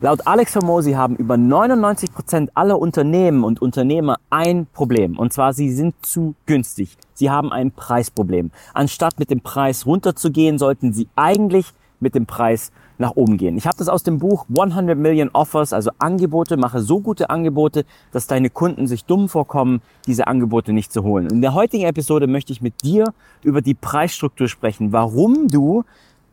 Laut Alex Hormozy haben über 99 Prozent aller Unternehmen und Unternehmer ein Problem. Und zwar, sie sind zu günstig. Sie haben ein Preisproblem. Anstatt mit dem Preis runterzugehen, sollten sie eigentlich mit dem Preis nach oben gehen. Ich habe das aus dem Buch 100 Million Offers, also Angebote, mache so gute Angebote, dass deine Kunden sich dumm vorkommen, diese Angebote nicht zu holen. In der heutigen Episode möchte ich mit dir über die Preisstruktur sprechen, warum du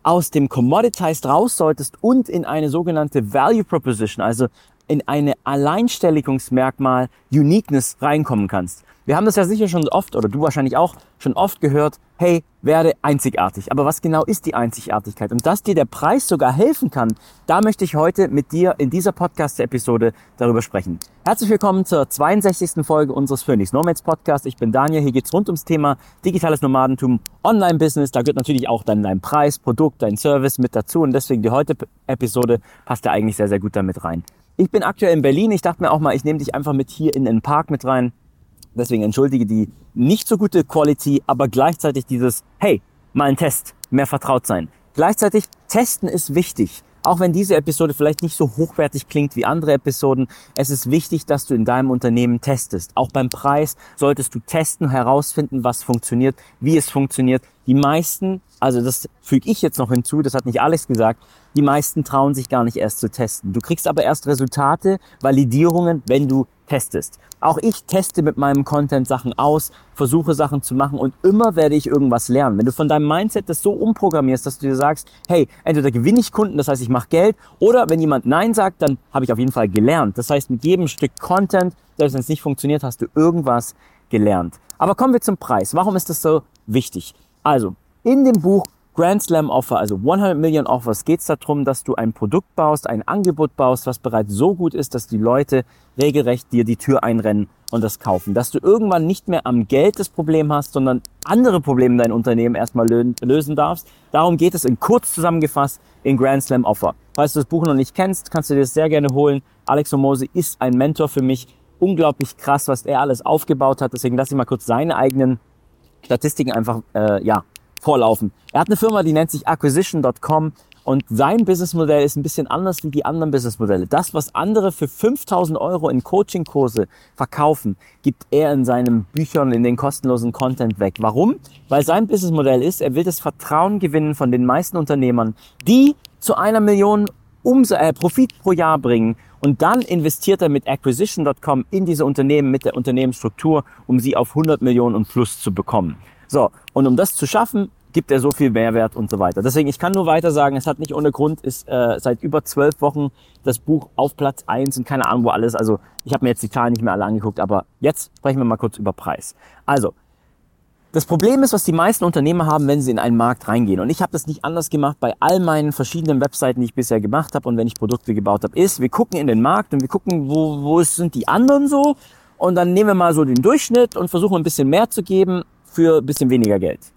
aus dem Commoditized raus solltest und in eine sogenannte Value Proposition, also in eine Alleinstellungsmerkmal Uniqueness reinkommen kannst. Wir haben das ja sicher schon oft, oder du wahrscheinlich auch, schon oft gehört, hey, werde einzigartig. Aber was genau ist die Einzigartigkeit? Und dass dir der Preis sogar helfen kann, da möchte ich heute mit dir in dieser Podcast-Episode darüber sprechen. Herzlich willkommen zur 62. Folge unseres Phoenix Nomads Podcast. Ich bin Daniel, hier geht's rund ums Thema digitales Nomadentum, Online-Business. Da gehört natürlich auch dann dein Preis, Produkt, dein Service mit dazu. Und deswegen die heutige Episode passt ja eigentlich sehr, sehr gut damit rein. Ich bin aktuell in Berlin. Ich dachte mir auch mal, ich nehme dich einfach mit hier in den Park mit rein. Deswegen entschuldige die nicht so gute Quality, aber gleichzeitig dieses, hey, mal ein Test, mehr vertraut sein. Gleichzeitig testen ist wichtig. Auch wenn diese Episode vielleicht nicht so hochwertig klingt wie andere Episoden, es ist wichtig, dass du in deinem Unternehmen testest. Auch beim Preis solltest du testen, herausfinden, was funktioniert, wie es funktioniert. Die meisten, also das füge ich jetzt noch hinzu, das hat nicht Alex gesagt, die meisten trauen sich gar nicht erst zu testen. Du kriegst aber erst Resultate, Validierungen, wenn du testest. Auch ich teste mit meinem Content Sachen aus, versuche Sachen zu machen und immer werde ich irgendwas lernen. Wenn du von deinem Mindset das so umprogrammierst, dass du dir sagst, hey, entweder gewinne ich Kunden, das heißt, ich mache Geld, oder wenn jemand Nein sagt, dann habe ich auf jeden Fall gelernt. Das heißt, mit jedem Stück Content, selbst wenn es nicht funktioniert, hast du irgendwas gelernt. Aber kommen wir zum Preis. Warum ist das so wichtig? Also, in dem Buch Grand Slam Offer, also 100 Million Offers, geht es darum, dass du ein Produkt baust, ein Angebot baust, was bereits so gut ist, dass die Leute regelrecht dir die Tür einrennen und das kaufen. Dass du irgendwann nicht mehr am Geld das Problem hast, sondern andere Probleme in dein Unternehmen erstmal lösen darfst. Darum geht es in kurz zusammengefasst in Grand Slam Offer. Falls du das Buch noch nicht kennst, kannst du dir das sehr gerne holen. Alex Omose ist ein Mentor für mich. Unglaublich krass, was er alles aufgebaut hat. Deswegen lass ich mal kurz seine eigenen Statistiken einfach äh, ja, vorlaufen. Er hat eine Firma, die nennt sich acquisition.com und sein Businessmodell ist ein bisschen anders wie die anderen Businessmodelle. Das, was andere für 5000 Euro in Coachingkurse verkaufen, gibt er in seinen Büchern, in den kostenlosen Content weg. Warum? Weil sein Businessmodell ist, er will das Vertrauen gewinnen von den meisten Unternehmern, die zu einer Million Ums äh, Profit pro Jahr bringen und dann investiert er mit acquisition.com in diese Unternehmen mit der Unternehmensstruktur, um sie auf 100 Millionen und plus zu bekommen. So, und um das zu schaffen, gibt er so viel Mehrwert und so weiter. Deswegen, ich kann nur weiter sagen, es hat nicht ohne Grund, ist äh, seit über zwölf Wochen das Buch auf Platz eins und keine Ahnung wo alles. Also ich habe mir jetzt die Zahlen nicht mehr alle angeguckt, aber jetzt sprechen wir mal kurz über Preis. Also, das Problem ist, was die meisten Unternehmer haben, wenn sie in einen Markt reingehen. Und ich habe das nicht anders gemacht bei all meinen verschiedenen Webseiten, die ich bisher gemacht habe und wenn ich Produkte gebaut habe, ist, wir gucken in den Markt und wir gucken, wo, wo sind die anderen so und dann nehmen wir mal so den Durchschnitt und versuchen ein bisschen mehr zu geben für ein bisschen weniger Geld.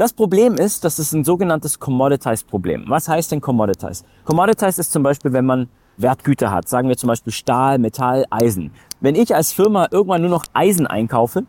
Das Problem ist, dass es ein sogenanntes Commoditized-Problem. Was heißt denn Commoditized? Commoditized ist zum Beispiel, wenn man Wertgüter hat, sagen wir zum Beispiel Stahl, Metall, Eisen. Wenn ich als Firma irgendwann nur noch Eisen einkaufe,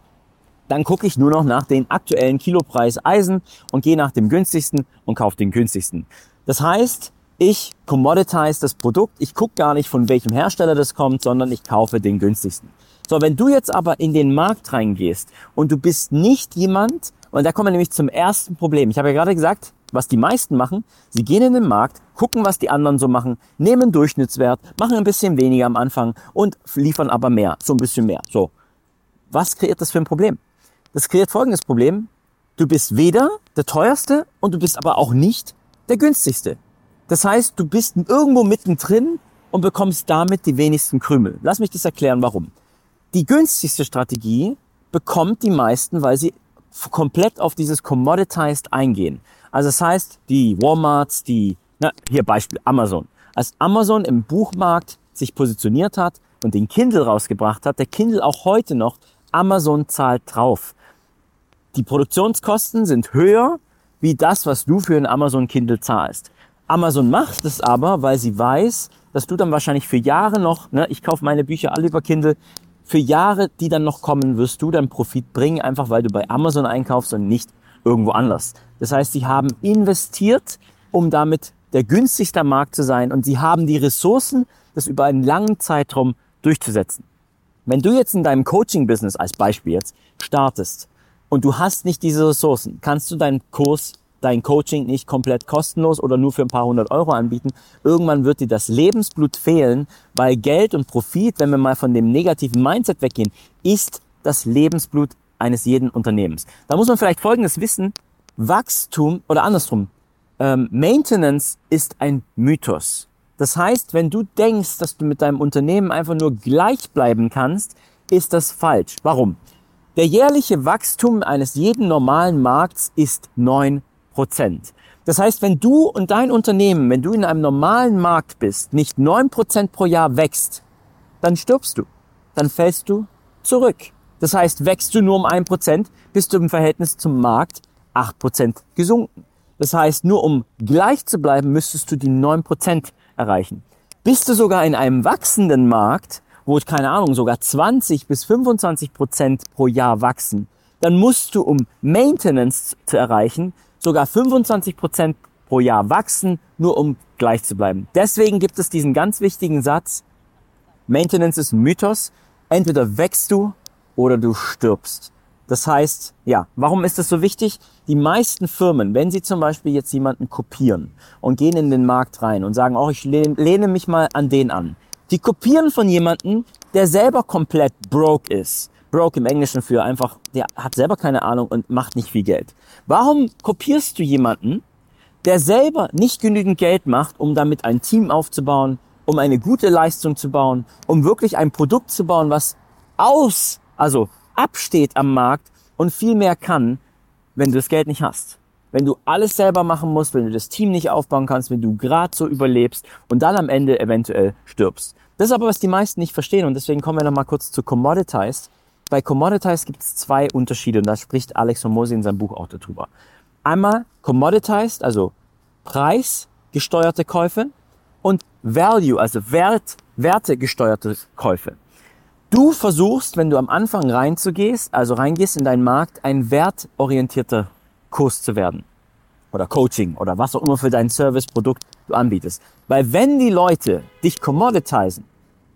dann gucke ich nur noch nach den aktuellen Kilopreis Eisen und gehe nach dem günstigsten und kaufe den günstigsten. Das heißt, ich commoditize das Produkt, ich gucke gar nicht von welchem Hersteller das kommt, sondern ich kaufe den günstigsten. So, wenn du jetzt aber in den Markt reingehst und du bist nicht jemand, und da kommen wir nämlich zum ersten Problem. Ich habe ja gerade gesagt, was die meisten machen, sie gehen in den Markt, gucken, was die anderen so machen, nehmen Durchschnittswert, machen ein bisschen weniger am Anfang und liefern aber mehr, so ein bisschen mehr. So. Was kreiert das für ein Problem? Das kreiert folgendes Problem. Du bist weder der teuerste und du bist aber auch nicht der günstigste. Das heißt, du bist irgendwo mittendrin und bekommst damit die wenigsten Krümel. Lass mich das erklären, warum. Die günstigste Strategie bekommt die meisten, weil sie komplett auf dieses Commoditized eingehen. Also das heißt, die Walmarts, die, na, hier Beispiel Amazon. Als Amazon im Buchmarkt sich positioniert hat und den Kindle rausgebracht hat, der Kindle auch heute noch, Amazon zahlt drauf. Die Produktionskosten sind höher wie das, was du für ein Amazon Kindle zahlst. Amazon macht es aber, weil sie weiß, dass du dann wahrscheinlich für Jahre noch, ne, ich kaufe meine Bücher alle über Kindle, für Jahre, die dann noch kommen, wirst du dann Profit bringen, einfach weil du bei Amazon einkaufst und nicht irgendwo anders. Das heißt, sie haben investiert, um damit der günstigste Markt zu sein und sie haben die Ressourcen, das über einen langen Zeitraum durchzusetzen. Wenn du jetzt in deinem Coaching-Business als Beispiel jetzt startest und du hast nicht diese Ressourcen, kannst du deinen Kurs, dein Coaching nicht komplett kostenlos oder nur für ein paar hundert Euro anbieten. Irgendwann wird dir das Lebensblut fehlen, weil Geld und Profit, wenn wir mal von dem negativen Mindset weggehen, ist das Lebensblut eines jeden Unternehmens. Da muss man vielleicht Folgendes wissen. Wachstum oder andersrum. Ähm, Maintenance ist ein Mythos. Das heißt, wenn du denkst, dass du mit deinem Unternehmen einfach nur gleich bleiben kannst, ist das falsch. Warum? Der jährliche Wachstum eines jeden normalen Markts ist neun Prozent. Das heißt, wenn du und dein Unternehmen, wenn du in einem normalen Markt bist, nicht neun Prozent pro Jahr wächst, dann stirbst du. Dann fällst du zurück. Das heißt, wächst du nur um ein Prozent, bist du im Verhältnis zum Markt acht Prozent gesunken. Das heißt, nur um gleich zu bleiben, müsstest du die neun Prozent erreichen. Bist du sogar in einem wachsenden Markt, wo, keine Ahnung, sogar 20 bis 25 Prozent pro Jahr wachsen, dann musst du, um Maintenance zu erreichen, sogar 25 Prozent pro Jahr wachsen, nur um gleich zu bleiben. Deswegen gibt es diesen ganz wichtigen Satz, Maintenance ist ein Mythos, entweder wächst du oder du stirbst. Das heißt, ja, warum ist das so wichtig? Die meisten Firmen, wenn sie zum Beispiel jetzt jemanden kopieren und gehen in den Markt rein und sagen, oh, ich lehne mich mal an den an. Die kopieren von jemanden, der selber komplett broke ist. Broke im Englischen für einfach, der hat selber keine Ahnung und macht nicht viel Geld. Warum kopierst du jemanden, der selber nicht genügend Geld macht, um damit ein Team aufzubauen, um eine gute Leistung zu bauen, um wirklich ein Produkt zu bauen, was aus also absteht am Markt und viel mehr kann, wenn du das Geld nicht hast. Wenn du alles selber machen musst, wenn du das Team nicht aufbauen kannst, wenn du gerade so überlebst und dann am Ende eventuell stirbst. Das ist aber, was die meisten nicht verstehen und deswegen kommen wir nochmal kurz zu Commoditized. Bei Commoditized gibt es zwei Unterschiede und da spricht Alex Hormozy in seinem Buch auch darüber. Einmal Commoditized, also preisgesteuerte Käufe und Value, also Wert, wertegesteuerte Käufe. Du versuchst, wenn du am Anfang reinzugehst, also reingehst in deinen Markt, ein wertorientierter Kurs zu werden. Oder Coaching oder was auch immer für dein Service, Produkt du anbietest. Weil wenn die Leute dich commoditizen,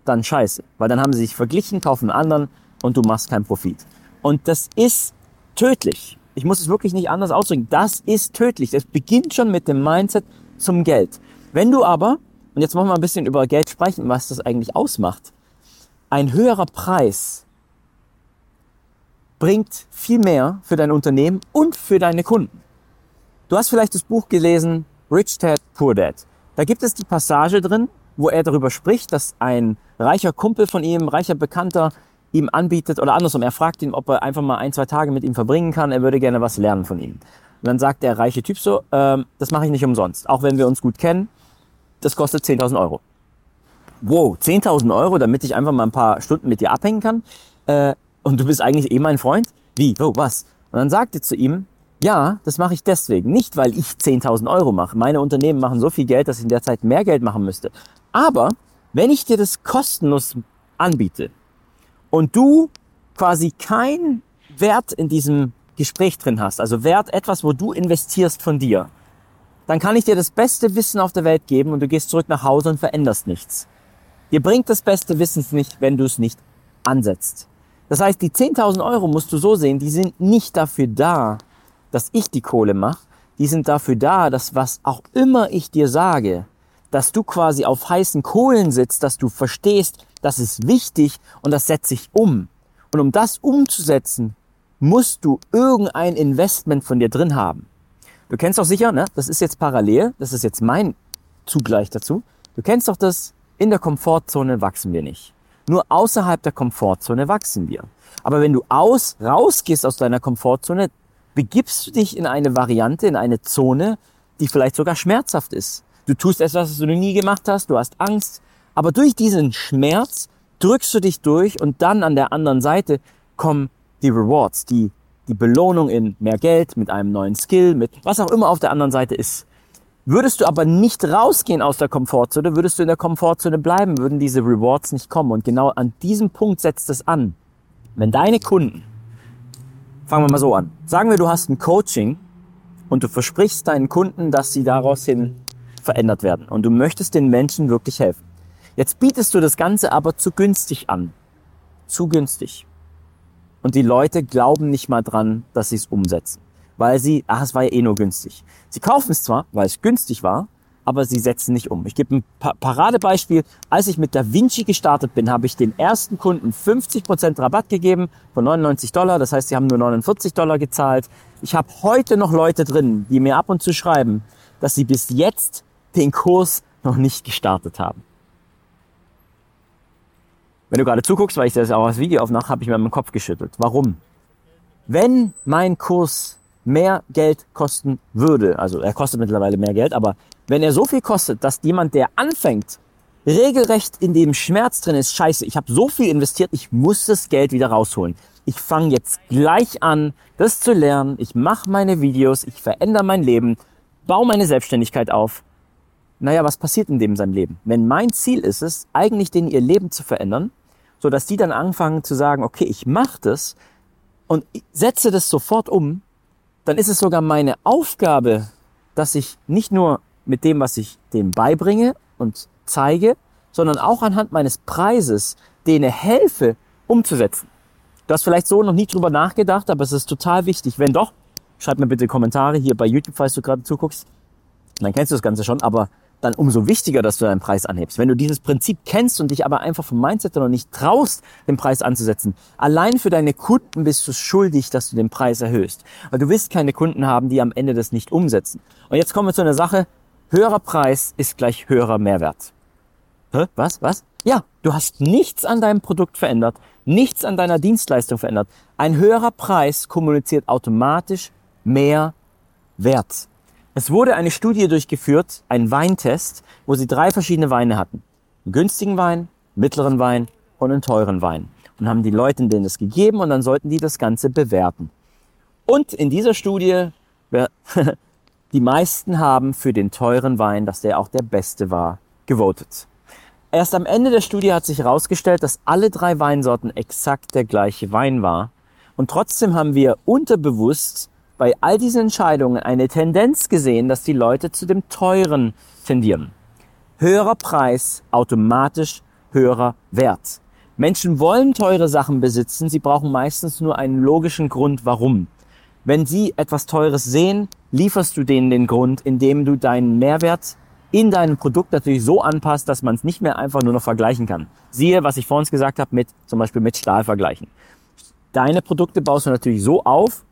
dann scheiße. Weil dann haben sie sich verglichen, kaufen einen anderen und du machst keinen Profit. Und das ist tödlich. Ich muss es wirklich nicht anders ausdrücken. Das ist tödlich. Das beginnt schon mit dem Mindset zum Geld. Wenn du aber, und jetzt wollen wir ein bisschen über Geld sprechen, was das eigentlich ausmacht ein höherer Preis bringt viel mehr für dein Unternehmen und für deine Kunden. Du hast vielleicht das Buch gelesen, Rich Dad, Poor Dad. Da gibt es die Passage drin, wo er darüber spricht, dass ein reicher Kumpel von ihm, reicher Bekannter, ihm anbietet oder andersrum, er fragt ihn, ob er einfach mal ein, zwei Tage mit ihm verbringen kann, er würde gerne was lernen von ihm. Und dann sagt der reiche Typ so, äh, das mache ich nicht umsonst, auch wenn wir uns gut kennen, das kostet 10.000 Euro wow, 10.000 Euro, damit ich einfach mal ein paar Stunden mit dir abhängen kann. Äh, und du bist eigentlich eh mein Freund? Wie? Oh, was? Und dann sagte zu ihm, ja, das mache ich deswegen. Nicht, weil ich 10.000 Euro mache. Meine Unternehmen machen so viel Geld, dass ich in der Zeit mehr Geld machen müsste. Aber wenn ich dir das kostenlos anbiete und du quasi keinen Wert in diesem Gespräch drin hast, also Wert etwas, wo du investierst von dir, dann kann ich dir das beste Wissen auf der Welt geben und du gehst zurück nach Hause und veränderst nichts. Dir bringt das beste Wissen nicht, wenn du es nicht ansetzt. Das heißt, die 10.000 Euro musst du so sehen, die sind nicht dafür da, dass ich die Kohle mache. Die sind dafür da, dass was auch immer ich dir sage, dass du quasi auf heißen Kohlen sitzt, dass du verstehst, das ist wichtig und das setze ich um. Und um das umzusetzen, musst du irgendein Investment von dir drin haben. Du kennst doch sicher, ne? Das ist jetzt parallel, das ist jetzt mein Zugleich dazu. Du kennst doch das, in der Komfortzone wachsen wir nicht. Nur außerhalb der Komfortzone wachsen wir. Aber wenn du aus, rausgehst aus deiner Komfortzone, begibst du dich in eine Variante, in eine Zone, die vielleicht sogar schmerzhaft ist. Du tust etwas, was du noch nie gemacht hast, du hast Angst, aber durch diesen Schmerz drückst du dich durch und dann an der anderen Seite kommen die Rewards, die, die Belohnung in mehr Geld, mit einem neuen Skill, mit was auch immer auf der anderen Seite ist. Würdest du aber nicht rausgehen aus der Komfortzone, würdest du in der Komfortzone bleiben, würden diese Rewards nicht kommen. Und genau an diesem Punkt setzt es an. Wenn deine Kunden, fangen wir mal so an, sagen wir, du hast ein Coaching und du versprichst deinen Kunden, dass sie daraus hin verändert werden und du möchtest den Menschen wirklich helfen. Jetzt bietest du das Ganze aber zu günstig an. Zu günstig. Und die Leute glauben nicht mal dran, dass sie es umsetzen. Weil sie, ach, es war ja eh nur günstig. Sie kaufen es zwar, weil es günstig war, aber sie setzen nicht um. Ich gebe ein pa Paradebeispiel. Als ich mit Da Vinci gestartet bin, habe ich den ersten Kunden 50% Rabatt gegeben von 99 Dollar. Das heißt, sie haben nur 49 Dollar gezahlt. Ich habe heute noch Leute drin, die mir ab und zu schreiben, dass sie bis jetzt den Kurs noch nicht gestartet haben. Wenn du gerade zuguckst, weil ich das auch als Video aufmache, habe ich mir meinen Kopf geschüttelt. Warum? Wenn mein Kurs mehr Geld kosten würde, also er kostet mittlerweile mehr Geld, aber wenn er so viel kostet, dass jemand, der anfängt, regelrecht in dem Schmerz drin ist, scheiße, ich habe so viel investiert, ich muss das Geld wieder rausholen. Ich fange jetzt gleich an, das zu lernen, ich mache meine Videos, ich verändere mein Leben, baue meine Selbstständigkeit auf. Naja, was passiert in dem seinem Leben? Wenn mein Ziel ist es, eigentlich den ihr Leben zu verändern, so dass die dann anfangen zu sagen, okay, ich mache das und setze das sofort um, dann ist es sogar meine Aufgabe, dass ich nicht nur mit dem, was ich denen beibringe und zeige, sondern auch anhand meines Preises denen helfe, umzusetzen. Du hast vielleicht so noch nie drüber nachgedacht, aber es ist total wichtig. Wenn doch, schreib mir bitte Kommentare hier bei YouTube, falls du gerade zuguckst. Dann kennst du das Ganze schon, aber dann umso wichtiger, dass du deinen Preis anhebst. Wenn du dieses Prinzip kennst und dich aber einfach vom Mindset noch nicht traust, den Preis anzusetzen, allein für deine Kunden bist du schuldig, dass du den Preis erhöhst. Weil du willst keine Kunden haben, die am Ende das nicht umsetzen. Und jetzt kommen wir zu einer Sache, höherer Preis ist gleich höherer Mehrwert. Hä? Was? Was? Ja, du hast nichts an deinem Produkt verändert, nichts an deiner Dienstleistung verändert. Ein höherer Preis kommuniziert automatisch mehr Wert. Es wurde eine Studie durchgeführt, ein Weintest, wo sie drei verschiedene Weine hatten. Einen günstigen Wein, mittleren Wein und einen teuren Wein. Und haben die Leuten denen das gegeben und dann sollten die das Ganze bewerten. Und in dieser Studie Die meisten haben für den teuren Wein, dass der auch der beste war, gewotet. Erst am Ende der Studie hat sich herausgestellt, dass alle drei Weinsorten exakt der gleiche Wein war. Und trotzdem haben wir unterbewusst bei all diesen Entscheidungen eine Tendenz gesehen, dass die Leute zu dem teuren tendieren. Höherer Preis, automatisch höherer Wert. Menschen wollen teure Sachen besitzen, sie brauchen meistens nur einen logischen Grund, warum. Wenn sie etwas Teures sehen, lieferst du denen den Grund, indem du deinen Mehrwert in deinem Produkt natürlich so anpasst, dass man es nicht mehr einfach nur noch vergleichen kann. Siehe, was ich vorhin gesagt habe, mit zum Beispiel mit Stahl vergleichen. Deine Produkte baust du natürlich so auf,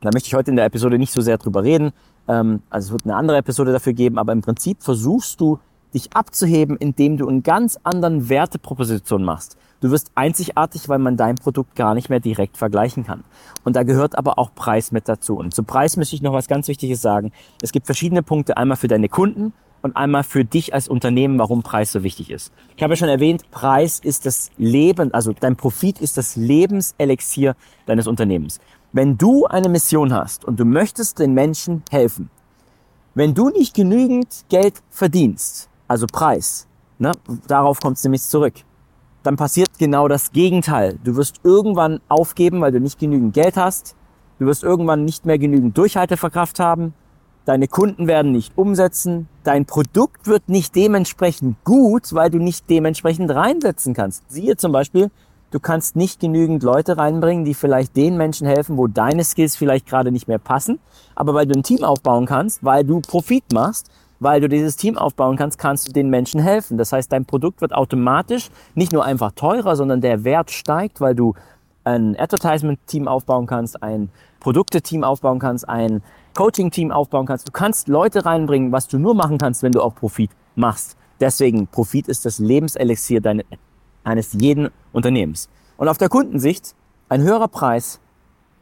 da möchte ich heute in der Episode nicht so sehr drüber reden, ähm, also es wird eine andere Episode dafür geben, aber im Prinzip versuchst du, dich abzuheben, indem du einen ganz anderen Werteproposition machst. Du wirst einzigartig, weil man dein Produkt gar nicht mehr direkt vergleichen kann. Und da gehört aber auch Preis mit dazu. Und zu Preis möchte ich noch was ganz Wichtiges sagen. Es gibt verschiedene Punkte, einmal für deine Kunden und einmal für dich als Unternehmen, warum Preis so wichtig ist. Ich habe ja schon erwähnt, Preis ist das Leben, also dein Profit ist das Lebenselixier deines Unternehmens. Wenn du eine Mission hast und du möchtest den Menschen helfen, wenn du nicht genügend Geld verdienst, also Preis, ne, darauf kommt es nämlich zurück, dann passiert genau das Gegenteil. Du wirst irgendwann aufgeben, weil du nicht genügend Geld hast. Du wirst irgendwann nicht mehr genügend Durchhalteverkraft haben. Deine Kunden werden nicht umsetzen. Dein Produkt wird nicht dementsprechend gut, weil du nicht dementsprechend reinsetzen kannst. Siehe zum Beispiel, du kannst nicht genügend Leute reinbringen, die vielleicht den Menschen helfen, wo deine Skills vielleicht gerade nicht mehr passen. Aber weil du ein Team aufbauen kannst, weil du Profit machst, weil du dieses Team aufbauen kannst, kannst du den Menschen helfen. Das heißt, dein Produkt wird automatisch nicht nur einfach teurer, sondern der Wert steigt, weil du ein Advertisement-Team aufbauen kannst, ein Produkte-Team aufbauen kannst, ein Coaching-Team aufbauen kannst. Du kannst Leute reinbringen, was du nur machen kannst, wenn du auch Profit machst. Deswegen, Profit ist das Lebenselixier deines, eines jeden Unternehmens. Und auf der Kundensicht, ein höherer Preis,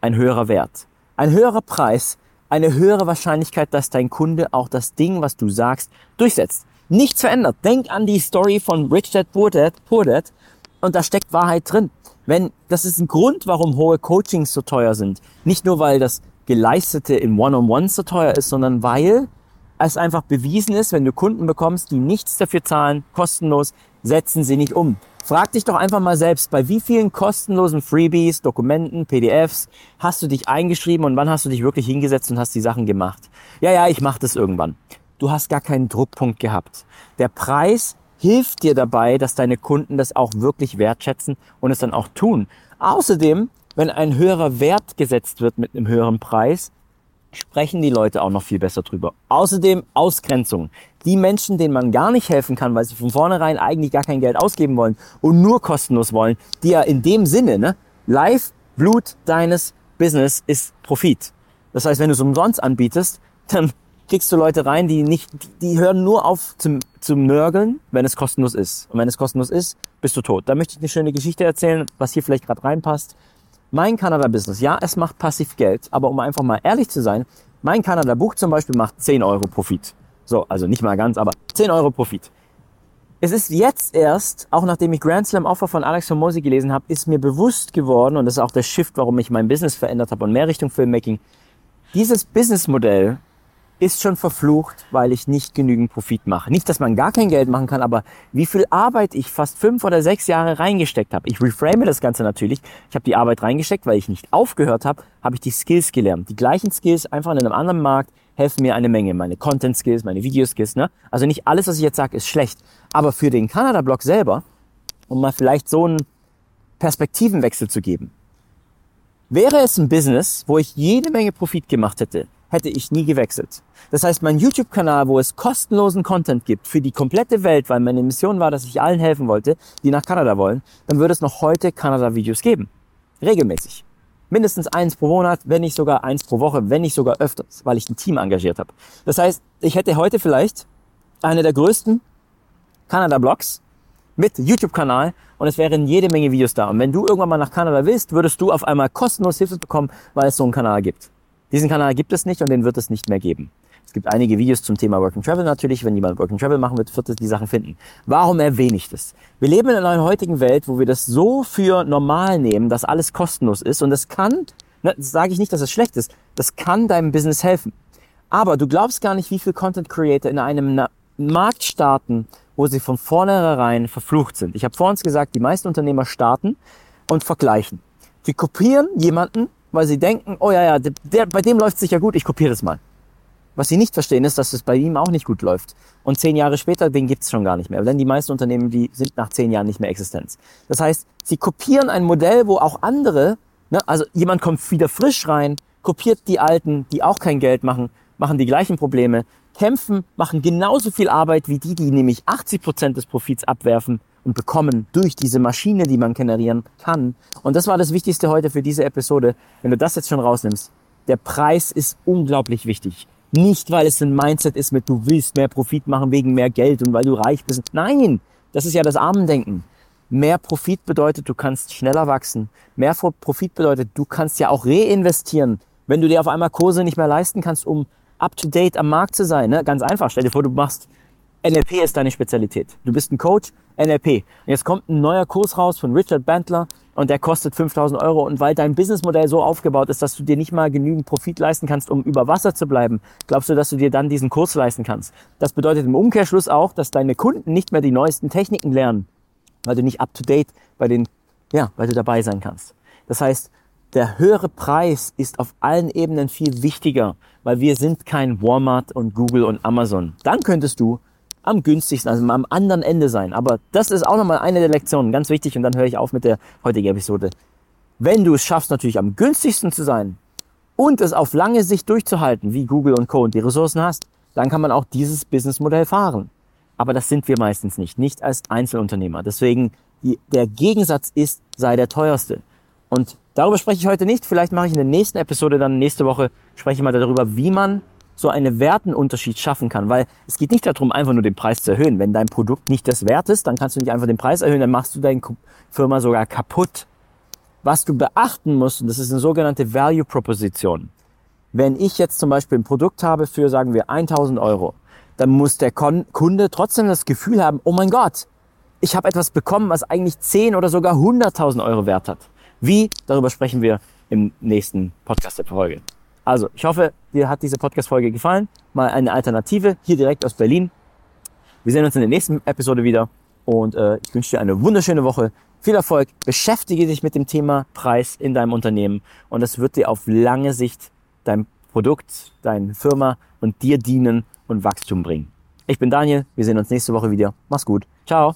ein höherer Wert. Ein höherer Preis eine höhere Wahrscheinlichkeit, dass dein Kunde auch das Ding, was du sagst, durchsetzt. Nichts verändert. Denk an die Story von Rich Dad Poor Dad, Poor Dad und da steckt Wahrheit drin. Wenn, das ist ein Grund, warum hohe Coachings so teuer sind. Nicht nur, weil das Geleistete in One-on-One so teuer ist, sondern weil es einfach bewiesen ist, wenn du Kunden bekommst, die nichts dafür zahlen, kostenlos, setzen sie nicht um. Frag dich doch einfach mal selbst, bei wie vielen kostenlosen Freebies, Dokumenten, PDFs hast du dich eingeschrieben und wann hast du dich wirklich hingesetzt und hast die Sachen gemacht? Ja, ja, ich mache das irgendwann. du hast gar keinen Druckpunkt gehabt. Der Preis hilft dir dabei, dass deine Kunden das auch wirklich wertschätzen und es dann auch tun. Außerdem, wenn ein höherer Wert gesetzt wird mit einem höheren Preis, sprechen die Leute auch noch viel besser drüber. Außerdem Ausgrenzung. Die Menschen, denen man gar nicht helfen kann, weil sie von vornherein eigentlich gar kein Geld ausgeben wollen und nur kostenlos wollen, die ja in dem Sinne, ne, Live, Blut deines Business ist Profit. Das heißt, wenn du es umsonst anbietest, dann kriegst du Leute rein, die nicht, die hören nur auf zum, zum Nörgeln, wenn es kostenlos ist. Und wenn es kostenlos ist, bist du tot. Da möchte ich eine schöne Geschichte erzählen, was hier vielleicht gerade reinpasst. Mein Kanada-Business, ja, es macht passiv Geld, aber um einfach mal ehrlich zu sein, mein Kanada-Buch zum Beispiel macht 10 Euro Profit. So, also nicht mal ganz, aber 10 Euro Profit. Es ist jetzt erst, auch nachdem ich Grand Slam Offer von Alex Hormozy gelesen habe, ist mir bewusst geworden, und das ist auch der Shift, warum ich mein Business verändert habe und mehr Richtung Filmmaking, dieses Businessmodell ist schon verflucht, weil ich nicht genügend Profit mache. Nicht, dass man gar kein Geld machen kann, aber wie viel Arbeit ich fast fünf oder sechs Jahre reingesteckt habe. Ich reframe das Ganze natürlich. Ich habe die Arbeit reingesteckt, weil ich nicht aufgehört habe, habe ich die Skills gelernt. Die gleichen Skills einfach in einem anderen Markt helfen mir eine Menge. Meine Content Skills, meine Video Skills. Ne? Also nicht alles, was ich jetzt sage, ist schlecht. Aber für den Kanada-Blog selber, um mal vielleicht so einen Perspektivenwechsel zu geben, wäre es ein Business, wo ich jede Menge Profit gemacht hätte, hätte ich nie gewechselt. Das heißt, mein YouTube-Kanal, wo es kostenlosen Content gibt für die komplette Welt, weil meine Mission war, dass ich allen helfen wollte, die nach Kanada wollen, dann würde es noch heute Kanada-Videos geben. Regelmäßig. Mindestens eins pro Monat, wenn nicht sogar eins pro Woche, wenn nicht sogar öfters, weil ich ein Team engagiert habe. Das heißt, ich hätte heute vielleicht eine der größten Kanada-Blogs mit YouTube-Kanal und es wären jede Menge Videos da. Und wenn du irgendwann mal nach Kanada willst, würdest du auf einmal kostenlos Hilfe bekommen, weil es so einen Kanal gibt. Diesen Kanal gibt es nicht und den wird es nicht mehr geben. Es gibt einige Videos zum Thema Work and Travel natürlich. Wenn jemand Work and Travel machen wird, wird es die Sachen finden. Warum erwähne ich das? Wir leben in einer heutigen Welt, wo wir das so für normal nehmen, dass alles kostenlos ist und das kann, ne, das sage ich nicht, dass es schlecht ist, das kann deinem Business helfen. Aber du glaubst gar nicht, wie viel Content Creator in einem Markt starten, wo sie von vornherein verflucht sind. Ich habe vor uns gesagt, die meisten Unternehmer starten und vergleichen. Sie kopieren jemanden, weil sie denken, oh ja, ja, der, bei dem läuft es sicher gut, ich kopiere das mal. Was sie nicht verstehen, ist, dass es bei ihm auch nicht gut läuft. Und zehn Jahre später, den gibt's schon gar nicht mehr. Denn die meisten Unternehmen, die sind nach zehn Jahren nicht mehr Existenz. Das heißt, sie kopieren ein Modell, wo auch andere, ne, also jemand kommt wieder frisch rein, kopiert die Alten, die auch kein Geld machen, machen die gleichen Probleme, kämpfen, machen genauso viel Arbeit wie die, die nämlich 80 Prozent des Profits abwerfen und bekommen durch diese Maschine, die man generieren kann. Und das war das Wichtigste heute für diese Episode. Wenn du das jetzt schon rausnimmst, der Preis ist unglaublich wichtig. Nicht, weil es ein Mindset ist mit, du willst mehr Profit machen wegen mehr Geld und weil du reich bist. Nein, das ist ja das Armendenken. Mehr Profit bedeutet, du kannst schneller wachsen. Mehr Profit bedeutet, du kannst ja auch reinvestieren. Wenn du dir auf einmal Kurse nicht mehr leisten kannst, um up to date am Markt zu sein. Ne? Ganz einfach. Stell dir vor, du machst NLP ist deine Spezialität. Du bist ein Coach, NLP. Und jetzt kommt ein neuer Kurs raus von Richard Bandler und der kostet 5000 Euro. Und weil dein Businessmodell so aufgebaut ist, dass du dir nicht mal genügend Profit leisten kannst, um über Wasser zu bleiben, glaubst du, dass du dir dann diesen Kurs leisten kannst? Das bedeutet im Umkehrschluss auch, dass deine Kunden nicht mehr die neuesten Techniken lernen, weil du nicht up to date bei den, ja, weil du dabei sein kannst. Das heißt, der höhere Preis ist auf allen Ebenen viel wichtiger, weil wir sind kein Walmart und Google und Amazon. Dann könntest du am günstigsten, also am anderen Ende sein. Aber das ist auch nochmal eine der Lektionen, ganz wichtig. Und dann höre ich auf mit der heutigen Episode. Wenn du es schaffst, natürlich am günstigsten zu sein und es auf lange Sicht durchzuhalten, wie Google und Co. und die Ressourcen hast, dann kann man auch dieses Businessmodell fahren. Aber das sind wir meistens nicht, nicht als Einzelunternehmer. Deswegen der Gegensatz ist, sei der teuerste. Und darüber spreche ich heute nicht. Vielleicht mache ich in der nächsten Episode dann nächste Woche spreche ich mal darüber, wie man so einen Wertenunterschied schaffen kann. Weil es geht nicht darum, einfach nur den Preis zu erhöhen. Wenn dein Produkt nicht das wert ist, dann kannst du nicht einfach den Preis erhöhen, dann machst du deine Firma sogar kaputt. Was du beachten musst, und das ist eine sogenannte Value Proposition. Wenn ich jetzt zum Beispiel ein Produkt habe für, sagen wir, 1000 Euro, dann muss der Kunde trotzdem das Gefühl haben, oh mein Gott, ich habe etwas bekommen, was eigentlich 10 oder sogar 100.000 Euro wert hat. Wie? Darüber sprechen wir im nächsten Podcast der Folge. Also, ich hoffe, dir hat diese Podcast-Folge gefallen. Mal eine Alternative hier direkt aus Berlin. Wir sehen uns in der nächsten Episode wieder und äh, ich wünsche dir eine wunderschöne Woche. Viel Erfolg. Beschäftige dich mit dem Thema Preis in deinem Unternehmen und das wird dir auf lange Sicht dein Produkt, deine Firma und dir dienen und Wachstum bringen. Ich bin Daniel, wir sehen uns nächste Woche wieder. Mach's gut. Ciao.